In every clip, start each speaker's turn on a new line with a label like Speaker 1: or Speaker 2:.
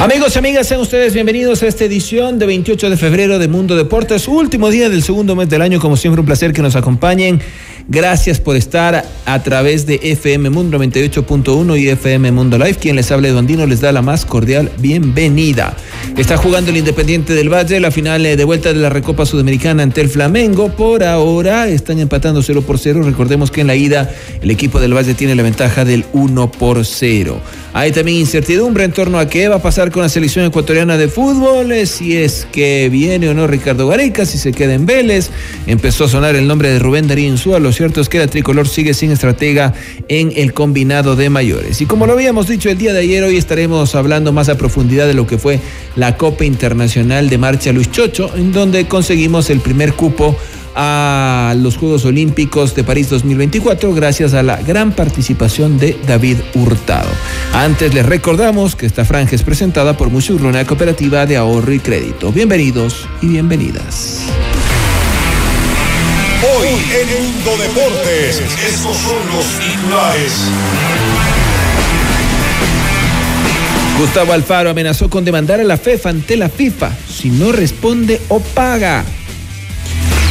Speaker 1: Amigos y amigas, sean ustedes bienvenidos a esta edición de 28 de febrero de Mundo Deportes, último día del segundo mes del año, como siempre un placer que nos acompañen. Gracias por estar a través de FM Mundo 98.1 y FM Mundo Live. Quien les habla Andino les da la más cordial bienvenida. Está jugando el Independiente del Valle la final de vuelta de la Recopa Sudamericana ante el Flamengo. Por ahora están empatando 0 por 0. Recordemos que en la ida el equipo del Valle tiene la ventaja del 1 por 0. Hay también incertidumbre en torno a qué va a pasar con la selección ecuatoriana de fútbol, eh, si es que viene o no Ricardo Gareca, si se queda en Vélez. Empezó a sonar el nombre de Rubén Darío Insúa. Lo cierto es que la tricolor sigue sin estratega en el combinado de mayores. Y como lo habíamos dicho el día de ayer, hoy estaremos hablando más a profundidad de lo que fue la Copa Internacional de Marcha Luis Chocho, en donde conseguimos el primer cupo a los Juegos Olímpicos de París 2024 gracias a la gran participación de David Hurtado. Antes les recordamos que esta franja es presentada por Musurruna Cooperativa de Ahorro y Crédito. Bienvenidos y bienvenidas.
Speaker 2: Hoy en Mundo Deportes, estos son los titulares.
Speaker 1: Gustavo Alfaro amenazó con demandar a la FEF ante la FIFA si no responde o paga.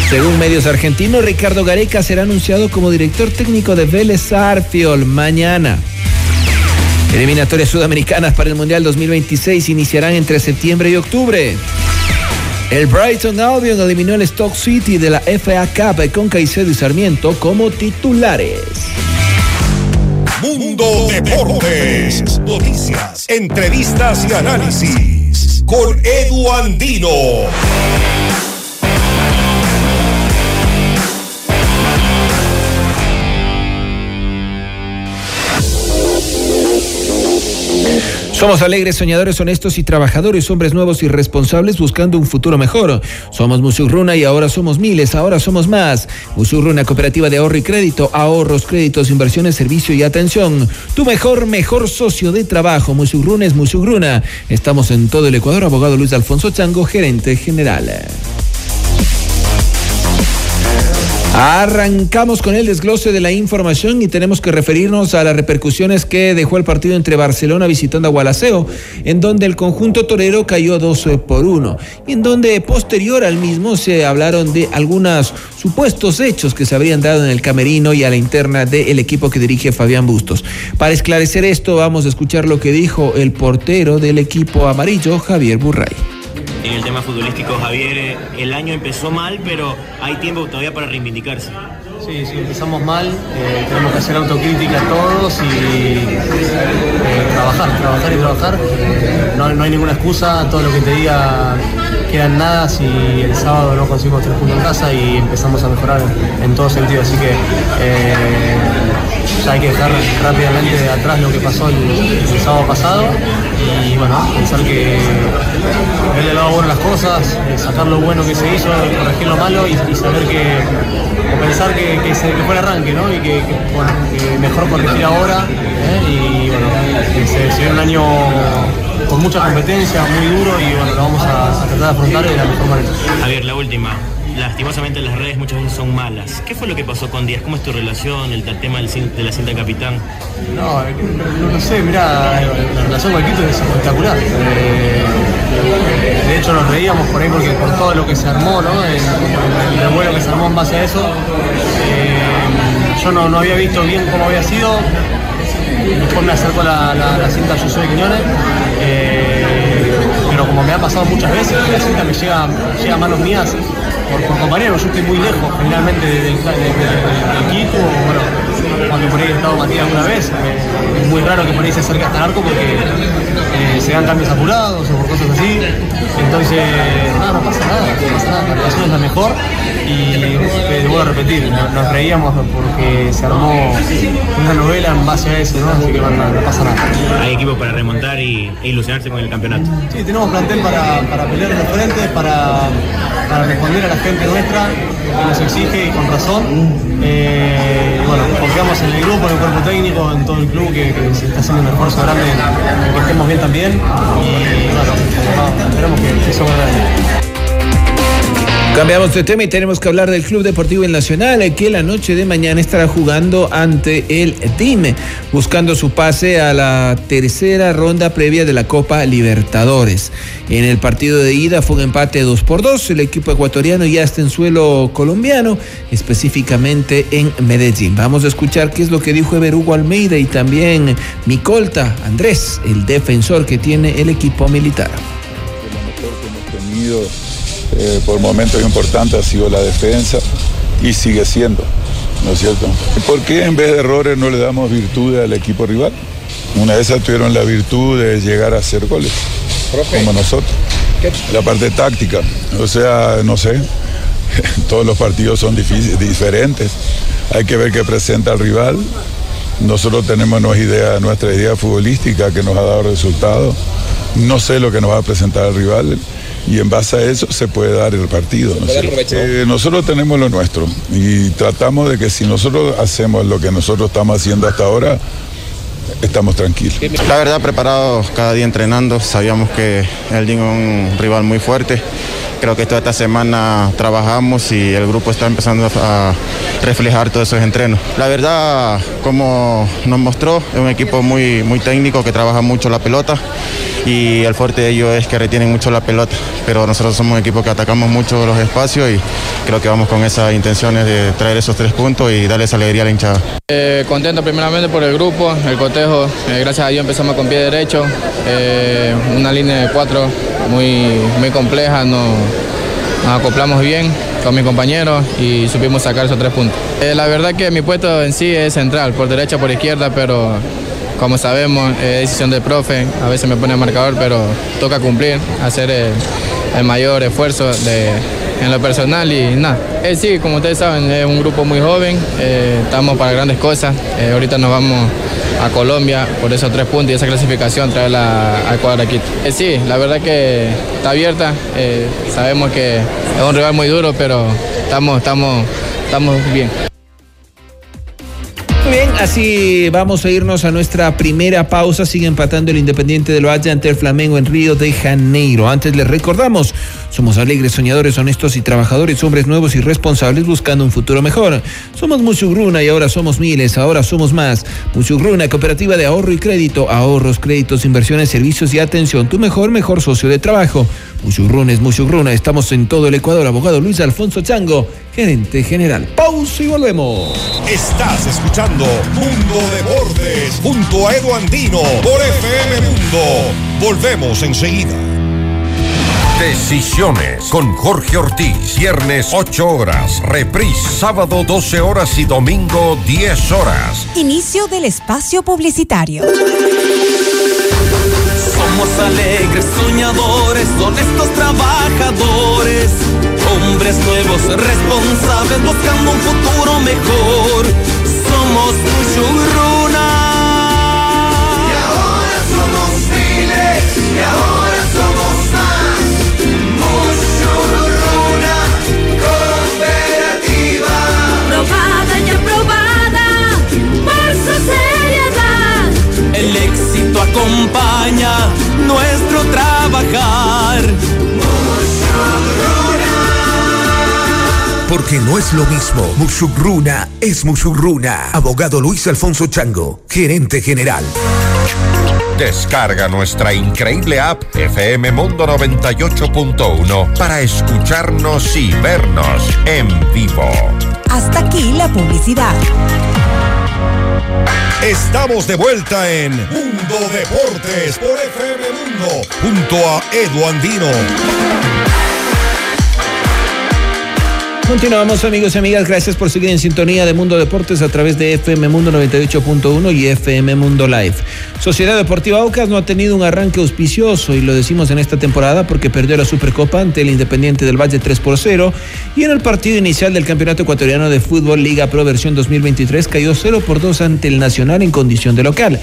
Speaker 1: Según medios argentinos, Ricardo Gareca será anunciado como director técnico de Vélez Arfiol mañana. Eliminatorias sudamericanas para el Mundial 2026 iniciarán entre septiembre y octubre. El Brighton Albion eliminó el Stock City de la FA Cup con Caicedo y Sarmiento como titulares.
Speaker 2: Mundo Deportes. Noticias, entrevistas y análisis. Con Edu Andino.
Speaker 1: Somos alegres, soñadores, honestos y trabajadores, hombres nuevos y responsables buscando un futuro mejor. Somos Musurruna y ahora somos miles, ahora somos más. Musurruna, cooperativa de ahorro y crédito, ahorros, créditos, inversiones, servicio y atención. Tu mejor, mejor socio de trabajo. Musurruna es Musurruna. Estamos en todo el Ecuador. Abogado Luis Alfonso Chango, gerente general. Arrancamos con el desglose de la información y tenemos que referirnos a las repercusiones que dejó el partido entre Barcelona visitando a Gualaceo, en donde el conjunto torero cayó 12 por 1 y en donde posterior al mismo se hablaron de algunos supuestos hechos que se habrían dado en el camerino y a la interna del equipo que dirige Fabián Bustos. Para esclarecer esto vamos a escuchar lo que dijo el portero del equipo amarillo, Javier Burray.
Speaker 3: En el tema futbolístico, Javier, el año empezó mal, pero hay tiempo todavía para reivindicarse.
Speaker 4: Sí, sí, empezamos mal, eh, tenemos que hacer autocrítica todos y eh, trabajar, trabajar y trabajar. Eh, no, no, hay ninguna excusa, todo lo que te diga queda en nada si el sábado no conseguimos tres puntos en casa y empezamos a mejorar en, todo sentido. Así que ya hay que dejar rápidamente atrás lo que pasó el sábado pasado y bueno, pensar que verle el lado bueno las cosas, sacar lo bueno que se hizo, corregir lo malo y, y saber que, o pensar que, que, se, que, fue el arranque, ¿no? Y que, bueno, que mejor corregir ahora ¿eh? y bueno, se, se viene un año con mucha competencia, muy duro y bueno, lo vamos a, a tratar de afrontar de la mejor manera.
Speaker 3: Javier, la última lastimosamente las redes muchas veces son malas. ¿Qué fue lo que pasó con Díaz? ¿Cómo es tu relación, el, tema del, de la cinta capitán?
Speaker 4: No, no, no sé, mira, el Quito es espectacular. Eh, de hecho nos reíamos por ahí porque por todo lo que se armó, ¿no? El, el revuelo que se armó en base a eso. Eh, yo no, no, había visto bien cómo había sido. Después me acercó la, la, la cinta Yo soy Quiñones. Eh, pero como me ha pasado muchas veces, la cinta me llega, llega a manos mías por, por compañeros, yo estoy muy lejos generalmente del, equipo, cuando por ahí he estado Matías una vez, eh, es muy raro que por ahí se acerque hasta el arco porque eh, se dan cambios apurados o por cosas así, entonces nada, nada, no pasa nada. La relación es la mejor y te vuelvo a repetir, nos reíamos porque se armó una novela en base a eso, ¿no? Así que bueno, no pasa nada.
Speaker 3: Hay equipo para remontar y, e ilusionarse con el campeonato.
Speaker 4: Sí, tenemos plantel para, para pelear de frente, para, para responder a la gente nuestra que nos exige y con razón. Eh, bueno, confiamos en el grupo, en el cuerpo técnico, en todo el club que, que se está haciendo un esfuerzo grande que estemos bien también. Y bueno, esperamos que eso vaya
Speaker 1: Cambiamos de tema y tenemos que hablar del Club Deportivo El Nacional, que la noche de mañana estará jugando ante el DIME, buscando su pase a la tercera ronda previa de la Copa Libertadores. En el partido de ida fue un empate 2 por 2. El equipo ecuatoriano ya está en suelo colombiano, específicamente en Medellín. Vamos a escuchar qué es lo que dijo Ever Hugo Almeida y también Micolta Andrés, el defensor que tiene el equipo militar.
Speaker 5: Eh, por momentos importantes ha sido la defensa y sigue siendo, ¿no es cierto? ¿Por qué en vez de errores no le damos virtudes al equipo rival? Una de esas tuvieron la virtud de llegar a hacer goles, como nosotros. La parte táctica, o sea, no sé, todos los partidos son diferentes. Hay que ver qué presenta el rival. Nosotros tenemos nuestra idea, nuestra idea futbolística que nos ha dado resultados. No sé lo que nos va a presentar el rival y en base a eso se puede dar el partido. Eh, nosotros tenemos lo nuestro y tratamos de que si nosotros hacemos lo que nosotros estamos haciendo hasta ahora, estamos tranquilos.
Speaker 6: La verdad, preparados cada día entrenando, sabíamos que el DIN es un rival muy fuerte. Creo que toda esta semana trabajamos y el grupo está empezando a reflejar todos esos entrenos. La verdad, como nos mostró, es un equipo muy, muy técnico que trabaja mucho la pelota y el fuerte de ellos es que retienen mucho la pelota, pero nosotros somos un equipo que atacamos mucho los espacios y creo que vamos con esas intenciones de traer esos tres puntos y darles alegría a la hinchada.
Speaker 7: Eh, contento primeramente por el grupo, el cotejo, eh, gracias a Dios empezamos con pie derecho, eh, una línea de cuatro muy, muy compleja, nos, nos acoplamos bien con mis compañeros y supimos sacar esos tres puntos. la verdad que mi puesto en sí es central, por derecha, por izquierda, pero como sabemos, es decisión del profe, a veces me pone marcador, pero toca cumplir, hacer el, mayor esfuerzo de, en lo personal y nada. Eh, sí, como ustedes saben, es un grupo muy joven, eh, estamos para grandes cosas, eh, ahorita nos vamos a Colombia por esos tres puntos y esa clasificación traerla al cuadro aquí. Eh, sí, la verdad que está abierta, sabemos que es un rival muy duro, pero estamos, estamos, estamos bien
Speaker 1: bien, así vamos a irnos a nuestra primera pausa. Sigue empatando el Independiente de Loaja ante el Flamengo en Río de Janeiro. Antes les recordamos, somos alegres, soñadores, honestos y trabajadores, hombres nuevos y responsables buscando un futuro mejor. Somos Muchugruna y ahora somos miles, ahora somos más. Muchugruna, cooperativa de ahorro y crédito, ahorros, créditos, inversiones, servicios y atención. Tu mejor, mejor socio de trabajo. Muchugruna es Muchugruna. Estamos en todo el Ecuador. Abogado Luis Alfonso Chango, gerente general. Pausa y volvemos.
Speaker 2: Estás escuchando Mundo Deportes junto a Edu Andino por FM Mundo. Volvemos enseguida.
Speaker 8: Decisiones con Jorge Ortiz. Viernes 8 horas. Reprise sábado 12 horas y domingo 10 horas.
Speaker 9: Inicio del espacio publicitario.
Speaker 10: Somos alegres, soñadores, honestos trabajadores. Hombres nuevos, responsables, buscando un futuro mejor.
Speaker 8: Es lo mismo. Mushugruna es Mushugruna. Abogado Luis Alfonso Chango, gerente general. Descarga nuestra increíble app FM Mundo 98.1 para escucharnos y vernos en vivo.
Speaker 9: Hasta aquí la publicidad.
Speaker 2: Estamos de vuelta en Mundo Deportes por FM Mundo junto a Edu Andino.
Speaker 1: Continuamos amigos y amigas, gracias por seguir en sintonía de Mundo Deportes a través de FM Mundo 98.1 y FM Mundo Live. Sociedad Deportiva Aucas no ha tenido un arranque auspicioso y lo decimos en esta temporada porque perdió la Supercopa ante el Independiente del Valle 3 por 0 y en el partido inicial del Campeonato Ecuatoriano de Fútbol Liga Pro versión 2023 cayó 0 por 2 ante el Nacional en condición de local.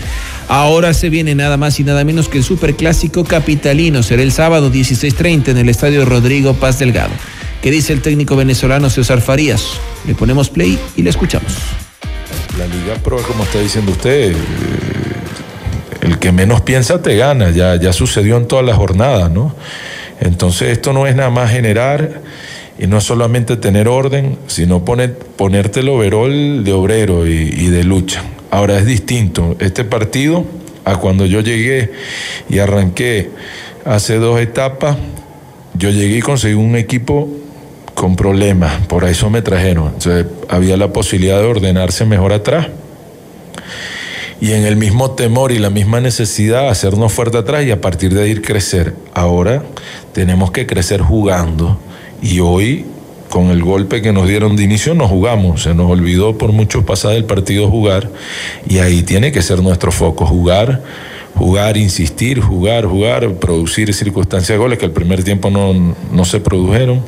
Speaker 1: Ahora se viene nada más y nada menos que el Superclásico Capitalino, será el sábado 16.30 en el Estadio Rodrigo Paz Delgado. ¿Qué dice el técnico venezolano César Farías? Le ponemos play y le escuchamos.
Speaker 11: La Liga Pro, como está diciendo usted, eh, el que menos piensa te gana, ya, ya sucedió en todas las jornadas, ¿no? Entonces esto no es nada más generar y no solamente tener orden, sino poner, ponerte el overol de obrero y, y de lucha. Ahora es distinto este partido a cuando yo llegué y arranqué hace dos etapas, yo llegué y conseguí un equipo con problemas, por eso me trajeron. Entonces, había la posibilidad de ordenarse mejor atrás. Y en el mismo temor y la misma necesidad, hacernos fuerte atrás y a partir de ahí ir crecer. Ahora tenemos que crecer jugando. Y hoy, con el golpe que nos dieron de inicio, no jugamos. Se nos olvidó por muchos pasadas del partido jugar. Y ahí tiene que ser nuestro foco, jugar jugar, insistir, jugar, jugar, producir circunstancias de goles que el primer tiempo no, no se produjeron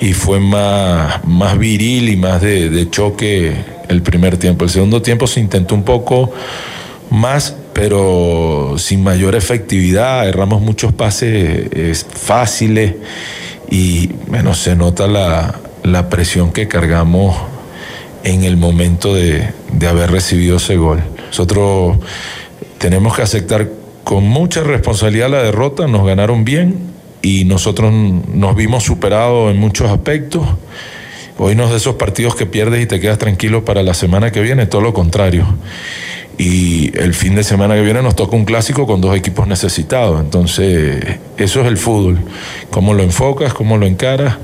Speaker 11: y fue más, más viril y más de, choque el primer tiempo. El segundo tiempo se intentó un poco más, pero sin mayor efectividad, erramos muchos pases fáciles y bueno, se nota la, la presión que cargamos en el momento de, de haber recibido ese gol. Nosotros tenemos que aceptar con mucha responsabilidad la derrota, nos ganaron bien y nosotros nos vimos superados en muchos aspectos. Hoy no es de esos partidos que pierdes y te quedas tranquilo para la semana que viene, todo lo contrario. Y el fin de semana que viene nos toca un clásico con dos equipos necesitados. Entonces, eso es el fútbol. Cómo lo enfocas, cómo lo encaras.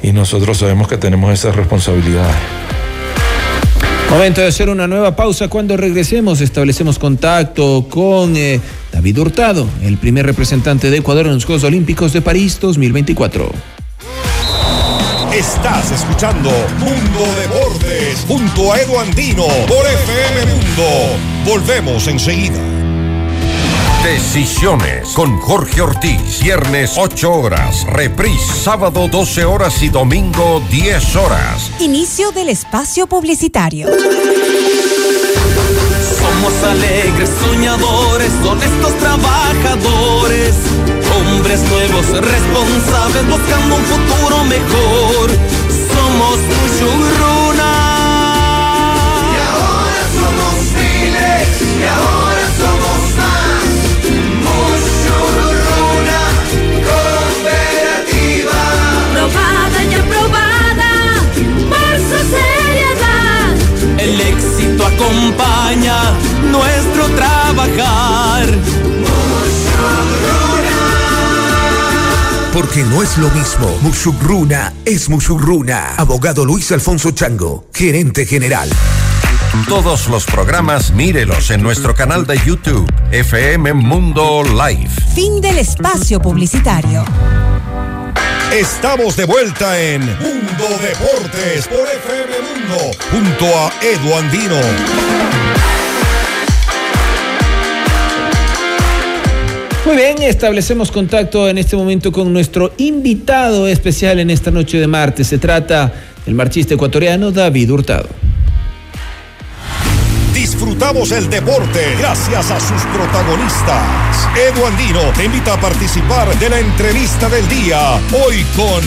Speaker 11: Y nosotros sabemos que tenemos esas responsabilidades.
Speaker 1: Momento de hacer una nueva pausa. Cuando regresemos, establecemos contacto con eh, David Hurtado, el primer representante de Ecuador en los Juegos Olímpicos de París 2024.
Speaker 2: Estás escuchando Mundo Deportes junto a Edu Andino por FM Mundo. Volvemos enseguida.
Speaker 8: Decisiones con Jorge Ortiz. Viernes 8 horas. Reprise sábado 12 horas y domingo 10 horas.
Speaker 9: Inicio del espacio publicitario.
Speaker 10: Somos alegres, soñadores, honestos trabajadores. Hombres nuevos, responsables, buscando un futuro mejor. Somos Mushuruna. Acompaña nuestro trabajar.
Speaker 8: Porque no es lo mismo. Mushugruna es Mushugruna. Abogado Luis Alfonso Chango, gerente general. Todos los programas mírelos en nuestro canal de YouTube, FM Mundo Live.
Speaker 9: Fin del espacio publicitario.
Speaker 2: Estamos de vuelta en Mundo Deportes por FM Mundo junto a Edu Andino.
Speaker 1: Muy bien, establecemos contacto en este momento con nuestro invitado especial en esta noche de martes. Se trata del marchista ecuatoriano David Hurtado.
Speaker 2: Disfrutamos el deporte gracias a sus protagonistas. Edu Andino te invita a participar de la entrevista del día. Hoy con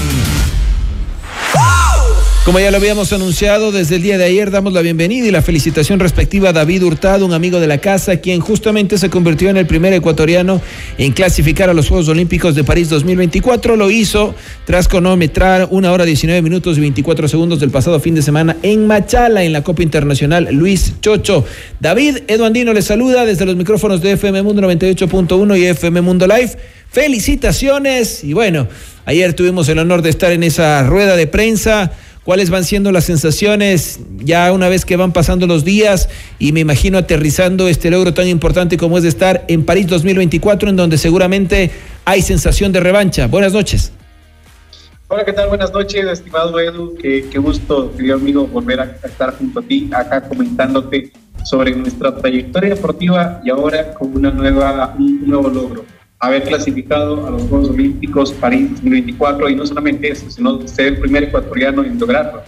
Speaker 1: Como ya lo habíamos anunciado, desde el día de ayer damos la bienvenida y la felicitación respectiva a David Hurtado, un amigo de la casa, quien justamente se convirtió en el primer ecuatoriano en clasificar a los Juegos Olímpicos de París 2024. Lo hizo tras cronometrar una hora 19 minutos y 24 segundos del pasado fin de semana en Machala, en la Copa Internacional Luis Chocho. David Eduandino le saluda desde los micrófonos de FM Mundo 98.1 y FM Mundo Live. Felicitaciones y bueno, ayer tuvimos el honor de estar en esa rueda de prensa. ¿Cuáles van siendo las sensaciones ya una vez que van pasando los días y me imagino aterrizando este logro tan importante como es de estar en París 2024 en donde seguramente hay sensación de revancha? Buenas noches.
Speaker 12: Hola, ¿qué tal? Buenas noches, estimado Edu. Qué, gusto, querido amigo, volver a estar junto a ti, acá comentándote sobre nuestra trayectoria deportiva y ahora con una nueva, un nuevo logro. Haber clasificado a los Juegos Olímpicos París 2024 y no solamente eso, sino ser el primer ecuatoriano en lograrlo.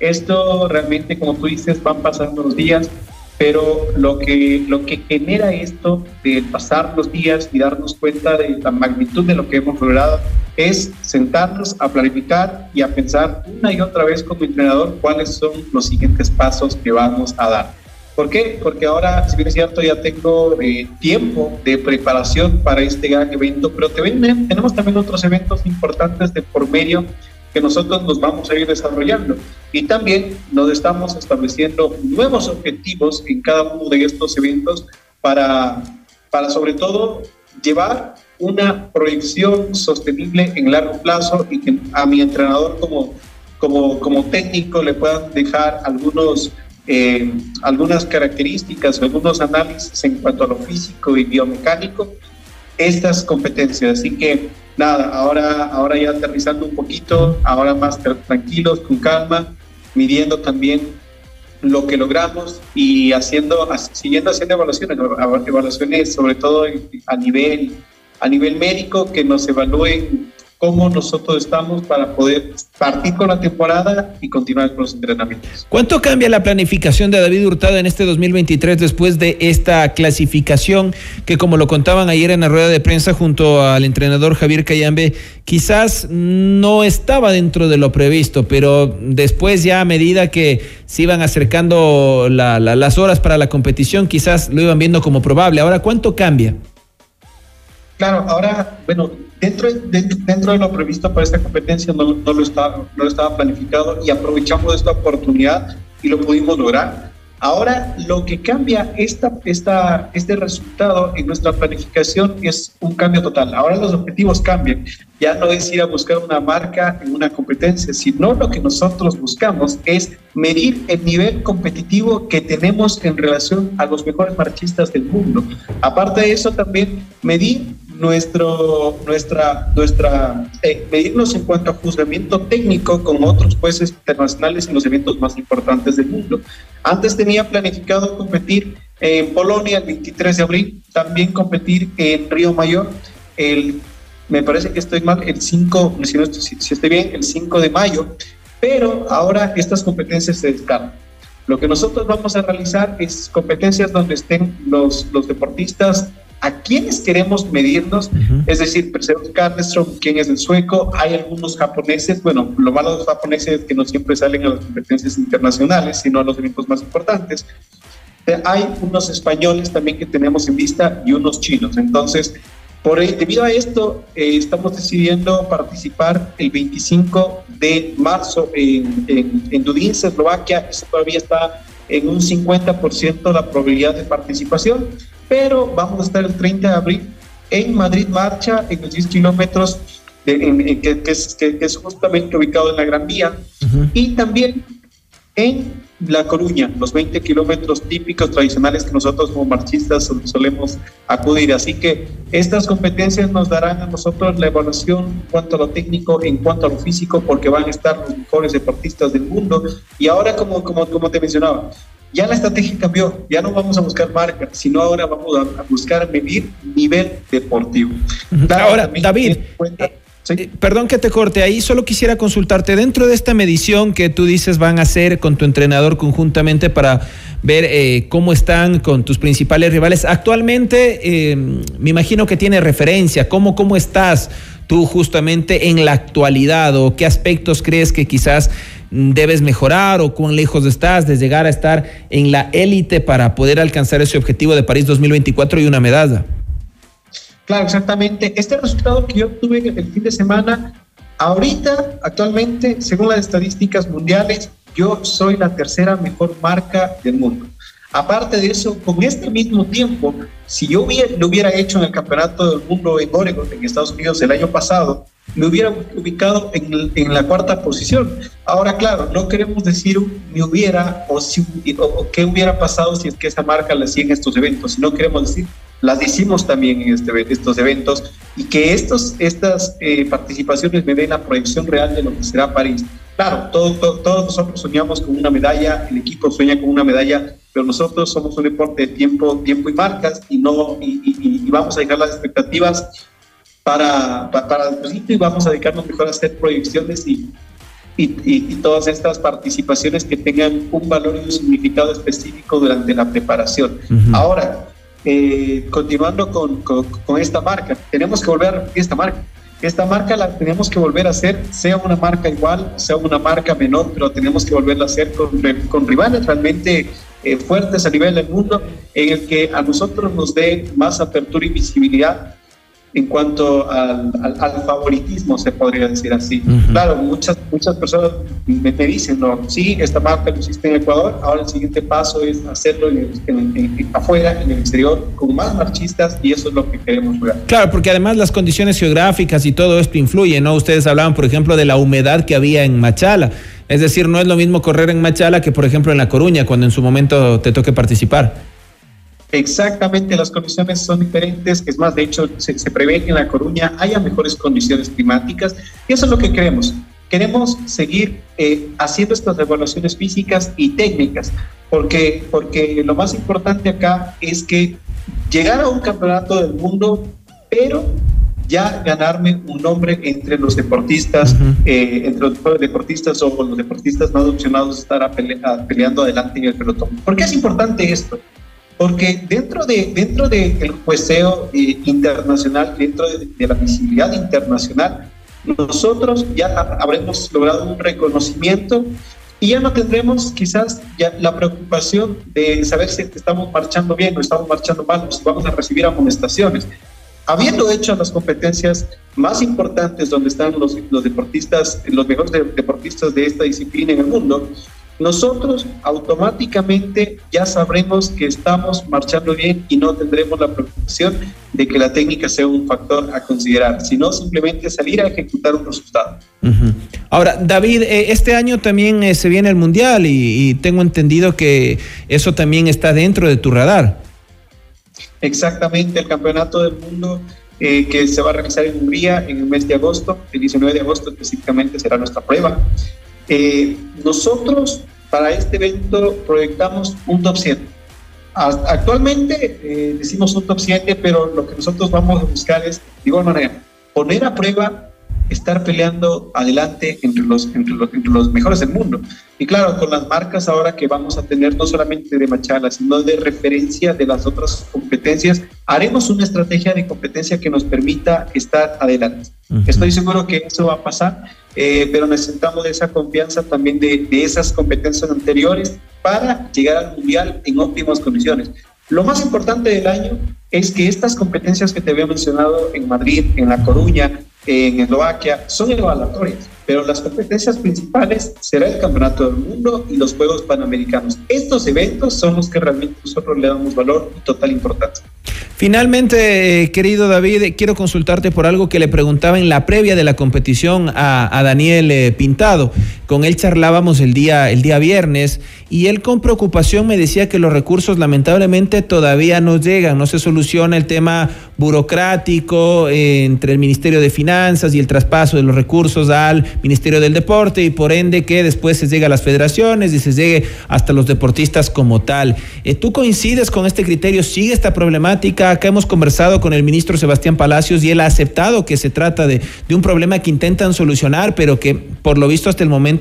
Speaker 12: Esto realmente, como tú dices, van pasando los días, pero lo que, lo que genera esto de pasar los días y darnos cuenta de la magnitud de lo que hemos logrado es sentarnos a planificar y a pensar una y otra vez como entrenador cuáles son los siguientes pasos que vamos a dar. ¿Por qué? Porque ahora, si bien es cierto, ya tengo eh, tiempo de preparación para este gran evento, pero tenemos también otros eventos importantes de por medio que nosotros nos vamos a ir desarrollando. Y también nos estamos estableciendo nuevos objetivos en cada uno de estos eventos para, para sobre todo llevar una proyección sostenible en largo plazo y que a mi entrenador como, como, como técnico le puedan dejar algunos, eh, algunas características, algunos análisis en cuanto a lo físico y biomecánico, estas competencias. Así que nada, ahora, ahora ya aterrizando un poquito, ahora más tranquilos, con calma, midiendo también lo que logramos y haciendo, siguiendo haciendo evaluaciones, evaluaciones sobre todo a nivel, a nivel médico, que nos evalúen cómo nosotros estamos para poder partir con la temporada y continuar con los entrenamientos.
Speaker 1: ¿Cuánto cambia la planificación de David Hurtado en este 2023 después de esta clasificación que como lo contaban ayer en la rueda de prensa junto al entrenador Javier Cayambe, quizás no estaba dentro de lo previsto, pero después ya a medida que se iban acercando las horas para la competición, quizás lo iban viendo como probable. Ahora, ¿cuánto cambia?
Speaker 12: Claro, ahora, bueno, dentro, dentro de lo previsto para esta competencia no, no, lo estaba, no lo estaba planificado y aprovechamos esta oportunidad y lo pudimos lograr. Ahora, lo que cambia esta, esta, este resultado en nuestra planificación es un cambio total. Ahora los objetivos cambian. Ya no es ir a buscar una marca en una competencia, sino lo que nosotros buscamos es medir el nivel competitivo que tenemos en relación a los mejores marchistas del mundo. Aparte de eso, también medir nuestro, nuestra, nuestra, eh, medirnos en cuanto a juzgamiento técnico con otros jueces internacionales en los eventos más importantes del mundo. Antes tenía planificado competir en Polonia el 23 de abril, también competir en Río Mayor, el, me parece que estoy mal, el 5, si, si estoy bien, el 5 de mayo, pero ahora estas competencias se descartan. Lo que nosotros vamos a realizar es competencias donde estén los, los deportistas a quiénes queremos medirnos, es decir, Perseus Carlstrom, quién es el sueco, hay algunos japoneses, bueno, lo malo de los japoneses es que no siempre salen a las competencias internacionales, sino a los eventos más importantes. Eh, hay unos españoles también que tenemos en vista y unos chinos. Entonces, por, debido a esto, eh, estamos decidiendo participar el 25 de marzo en, en, en Eslovaquia. Eso todavía está en un 50% la probabilidad de participación pero vamos a estar el 30 de abril en Madrid Marcha, en los 10 kilómetros, que, es, justamente ubicado en la Gran Vía, y también en La Coruña, los 20 kilómetros típicos tradicionales que nosotros como marchistas solemos acudir. Así que estas competencias nos darán a nosotros la evaluación en cuanto a lo técnico, en cuanto a lo físico, porque van a estar los mejores deportistas del mundo. Y ahora, como, como, como te mencionaba, ya la estrategia cambió, ya no vamos a buscar marca, sino ahora vamos a, buscar medir nivel deportivo.
Speaker 1: ahora, David, eh, perdón que te corte, ahí solo quisiera consultarte, dentro de esta medición que tú dices van a hacer con tu entrenador conjuntamente para ver eh, cómo están con tus principales rivales, actualmente eh, me imagino que tiene referencia, ¿cómo, cómo estás tú justamente en la actualidad o qué aspectos crees que quizás debes mejorar o cuán lejos estás de llegar a estar en la élite para poder alcanzar ese objetivo de París 2024 y una medalla.
Speaker 12: Claro, exactamente. Este resultado que yo tuve el fin de semana, ahorita, actualmente, según las estadísticas mundiales, yo soy la tercera mejor marca del mundo. Aparte de eso, con este mismo tiempo, si yo hubiera, lo hubiera hecho en el Campeonato del Mundo en Oregon, en Estados Unidos, el año pasado, me hubiera ubicado en, la cuarta posición. Ahora, claro, no queremos decir me hubiera o, si, qué hubiera pasado si es que esa marca la hacía en estos eventos, sino queremos decir las hicimos también en este, estos eventos y que estos, estas eh, participaciones me den la proyección real de lo que será París. Claro, todos nosotros soñamos con una medalla, el equipo sueña con una medalla, pero nosotros somos un deporte de tiempo, tiempo y marcas y, no, y, vamos a dejar las expectativas para, para, para y vamos a dedicarnos mejor a hacer proyecciones y, y, todas estas participaciones que tengan un valor y un significado específico durante la preparación. Ahora, eh, continuando con, esta marca, tenemos que volver a esta marca. Esta marca la tenemos que volver a hacer, sea una marca igual, sea una marca menor, pero tenemos que volverla a hacer con, con rivales realmente eh, fuertes a nivel del mundo, en el que a nosotros nos dé más apertura y visibilidad en cuanto al, favoritismo, se podría decir así. Claro, muchas, muchas personas me, dicen, no, sí, esta marca lo hiciste en Ecuador, ahora el siguiente paso es hacerlo en, afuera, en el exterior, con más marchistas y eso es lo que queremos lograr.
Speaker 1: Claro, porque además las condiciones geográficas y todo esto influye, ¿no? Ustedes hablaban, por ejemplo, de la humedad que había en Machala. Es decir, no es lo mismo correr en Machala que, por ejemplo, en La Coruña, cuando en su momento te toque participar.
Speaker 12: Exactamente, las condiciones son diferentes. Es más, de hecho, se, prevé que en La Coruña haya mejores condiciones climáticas y eso es lo que queremos. Queremos seguir eh, haciendo estas evaluaciones físicas y técnicas, porque, porque lo más importante acá es que llegar a un campeonato del mundo, pero ya ganarme un nombre entre los deportistas, eh, entre los deportistas o los deportistas más opcionados estar peleando adelante en el pelotón. ¿Por qué es importante esto? Porque dentro, de, dentro del jueceo eh, internacional, dentro de, la visibilidad internacional, nosotros ya habremos logrado un reconocimiento y ya no tendremos quizás ya la preocupación de saber si estamos marchando bien o estamos marchando mal o si vamos a recibir amonestaciones. Habiendo hecho las competencias más importantes donde están los, los deportistas, los mejores deportistas de esta disciplina en el mundo, nosotros automáticamente ya sabremos que estamos marchando bien y no tendremos la preocupación de que la técnica sea un factor a considerar, sino simplemente salir a ejecutar un resultado.
Speaker 1: Ahora, David, eh, este año también eh, se viene el Mundial y, tengo entendido que eso también está dentro de tu radar.
Speaker 12: Exactamente, el Campeonato del Mundo eh, que se va a realizar en Hungría en el mes de agosto, el 19 de agosto específicamente será nuestra prueba. Eh, nosotros para este evento proyectamos un top 7. Actualmente eh, decimos un top 7, pero lo que nosotros vamos a buscar es, de igual manera, poner a prueba estar peleando adelante entre los, entre los, entre los mejores del mundo. Y claro, con las marcas ahora que vamos a tener no solamente de Machala, sino de referencia de las otras competencias, haremos una estrategia de competencia que nos permita estar adelante. Estoy seguro que eso va a pasar, eh, pero necesitamos esa confianza también de, de esas competencias anteriores para llegar al mundial en óptimas condiciones. Lo más importante del año es que estas competencias que te había mencionado en Madrid, en La Coruña, en Eslovaquia, son evaluatorias, pero las competencias principales será el Campeonato del Mundo y los Juegos Panamericanos. Estos eventos son los que realmente nosotros le damos valor y total importancia.
Speaker 1: Finalmente, eh, querido David, quiero consultarte por algo que le preguntaba en la previa de la competición a, Daniel eh, Pintado. Con él charlábamos el día, el día viernes y él con preocupación me decía que los recursos lamentablemente todavía no llegan, no se soluciona el tema burocrático eh, entre el Ministerio de Finanzas y el traspaso de los recursos al Ministerio del Deporte y por ende que después se llega a las federaciones y se llegue hasta los deportistas como tal. ¿Tú coincides con este criterio? ¿Sigue esta problemática? Acá hemos conversado con el ministro Sebastián Palacios y él ha aceptado que se trata de, un problema que intentan solucionar, pero que por lo visto hasta el momento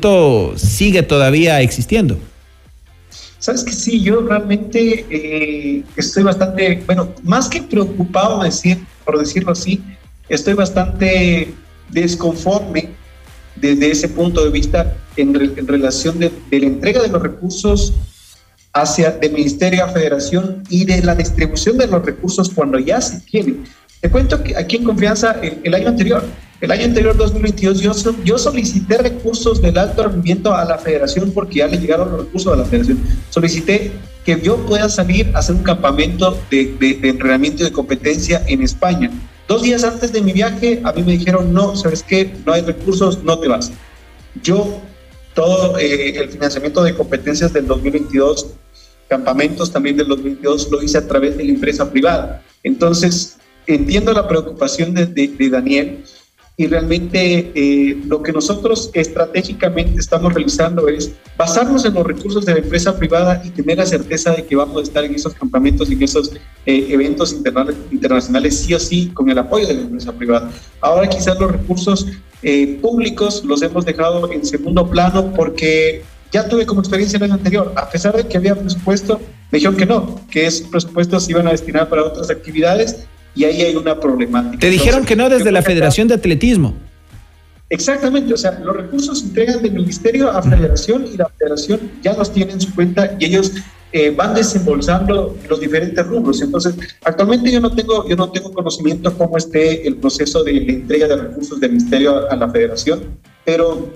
Speaker 1: sigue todavía existiendo.
Speaker 12: Sabes que sí, yo realmente eh, estoy bastante, bueno, más que preocupado, decir, por decirlo así, estoy bastante desconforme desde ese punto de vista en, relación de, de, la entrega de los recursos hacia del Ministerio a Federación y de la distribución de los recursos cuando ya se tienen. Te cuento que aquí en Confianza, el, año anterior, el año anterior, 2022, yo, yo solicité recursos del alto rendimiento a la federación porque ya le llegaron los recursos a la federación. Solicité que yo pueda salir a hacer un campamento de, de, entrenamiento y de competencia en España. Dos días antes de mi viaje, a mí me dijeron, no, ¿sabes qué? No hay recursos, no te vas. Yo, todo eh, el financiamiento de competencias del 2022 campamentos también del 2022 lo hice a través de la empresa privada. Entonces, entiendo la preocupación de, de- de Daniel y realmente eh, lo que nosotros estratégicamente estamos realizando es basarnos en los recursos de la empresa privada y tener la certeza de que vamos a estar en esos campamentos y en esos eh, eventos interna- internacionales sí o sí con el apoyo de la empresa privada. Ahora quizás los recursos eh, públicos los hemos dejado en segundo plano porque ya tuve como experiencia el año anterior, a pesar de que había presupuesto, me dijeron que no, que esos presupuestos se iban a destinar para otras actividades y ahí hay una problemática.
Speaker 1: Te dijeron
Speaker 12: Entonces,
Speaker 1: que no desde la Federación de Atletismo.
Speaker 12: Exactamente, o sea, los recursos se entregan del ministerio a federación y la federación ya los tiene en su cuenta y ellos eh, van desembolsando los diferentes rubros. Entonces, actualmente yo no tengo yo no tengo conocimiento cómo esté el proceso de la entrega de recursos del ministerio a, a la federación, pero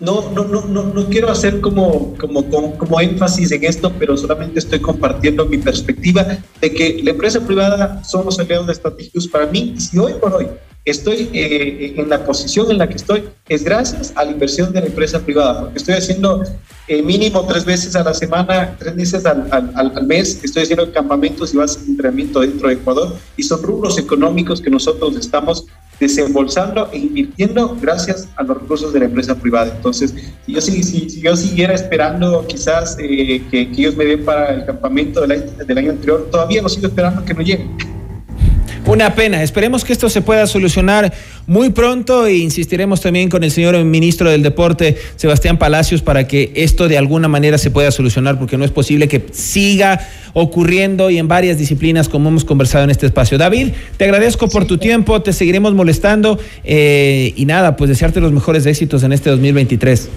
Speaker 12: no, no, no, no, quiero hacer como, como, como, énfasis en esto, pero solamente estoy compartiendo mi perspectiva de que la empresa privada son los aliados estratégicos para mí. Y si hoy por hoy estoy eh, en la posición en la que estoy, es gracias a la inversión de la empresa privada, porque estoy haciendo eh, mínimo tres veces a la semana, tres veces al, al, al- mes, estoy haciendo campamentos y de entrenamiento dentro de Ecuador, y son rubros económicos que nosotros estamos desembolsando e invirtiendo gracias a los recursos de la empresa privada. Entonces, si yo, si, si- yo siguiera esperando quizás eh, que, ellos me den para el campamento del año, del año anterior, todavía lo sigo esperando que no llegue.
Speaker 1: Una pena. Esperemos que esto se pueda solucionar muy pronto e insistiremos también con el señor ministro del Deporte, Sebastián Palacios, para que esto de alguna manera se pueda solucionar, porque no es posible que siga ocurriendo y en varias disciplinas como hemos conversado en este espacio. David, te agradezco por tu tiempo, te seguiremos molestando eh, y nada, pues desearte los mejores éxitos en este 2023.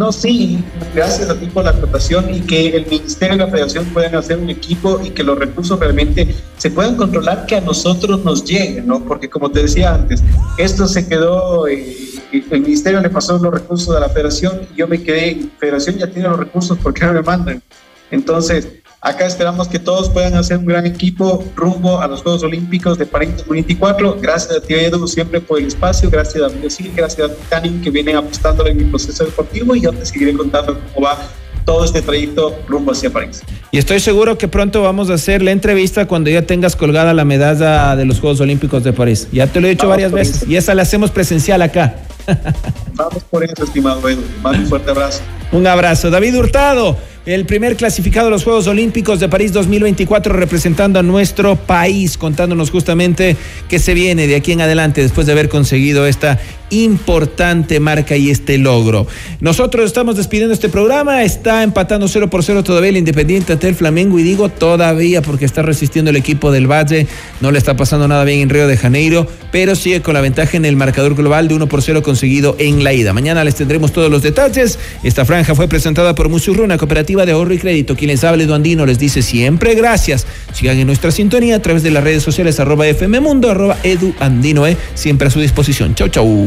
Speaker 12: No, sí, gracias a ti por la acotación y que el Ministerio y la Federación puedan hacer un equipo y que los recursos realmente se puedan controlar, que a nosotros nos lleguen, ¿no? Porque como te decía antes, esto se quedó, eh, el Ministerio le pasó los recursos a la Federación y yo me quedé, Federación ya tiene los recursos, ¿por qué no me mandan? Entonces, acá esperamos que todos puedan hacer un gran equipo rumbo a los Juegos Olímpicos de París 2024. Gracias a ti, Edu, siempre por el espacio. Gracias a Brasil, gracias a Tanin, que vienen apostando en mi proceso deportivo y yo te seguiré contando cómo va todo este trayecto rumbo hacia París.
Speaker 1: Y estoy seguro que pronto vamos a hacer la entrevista cuando ya tengas colgada la medalla de los Juegos Olímpicos de París. Ya te lo he dicho
Speaker 12: Vamos
Speaker 1: varias veces y esa la hacemos presencial acá.
Speaker 12: Vamos por eso, estimado Edu. Un fuerte abrazo.
Speaker 1: Un abrazo. David Hurtado, el primer clasificado a los Juegos Olímpicos de París 2024, representando a nuestro país, contándonos justamente qué se viene de aquí en adelante después de haber conseguido esta importante marca y este logro. Nosotros estamos despidiendo este programa, está empatando 0 por 0 todavía el Independiente ante el Flamengo y digo todavía porque está resistiendo el equipo del Valle, no le está pasando nada bien en Río de Janeiro, pero sigue con la ventaja en el marcador global de 1 por 0 conseguido en la ida. Mañana les tendremos todos los detalles. Esta franja fue presentada por Musurruna, cooperativa de ahorro y crédito. Quien les habla, Eduandino, les dice siempre gracias. Sigan en nuestra sintonía a través de las redes sociales, arroba FM Mundo, arroba Edu Andino, eh, siempre a su disposición. Chau, chau.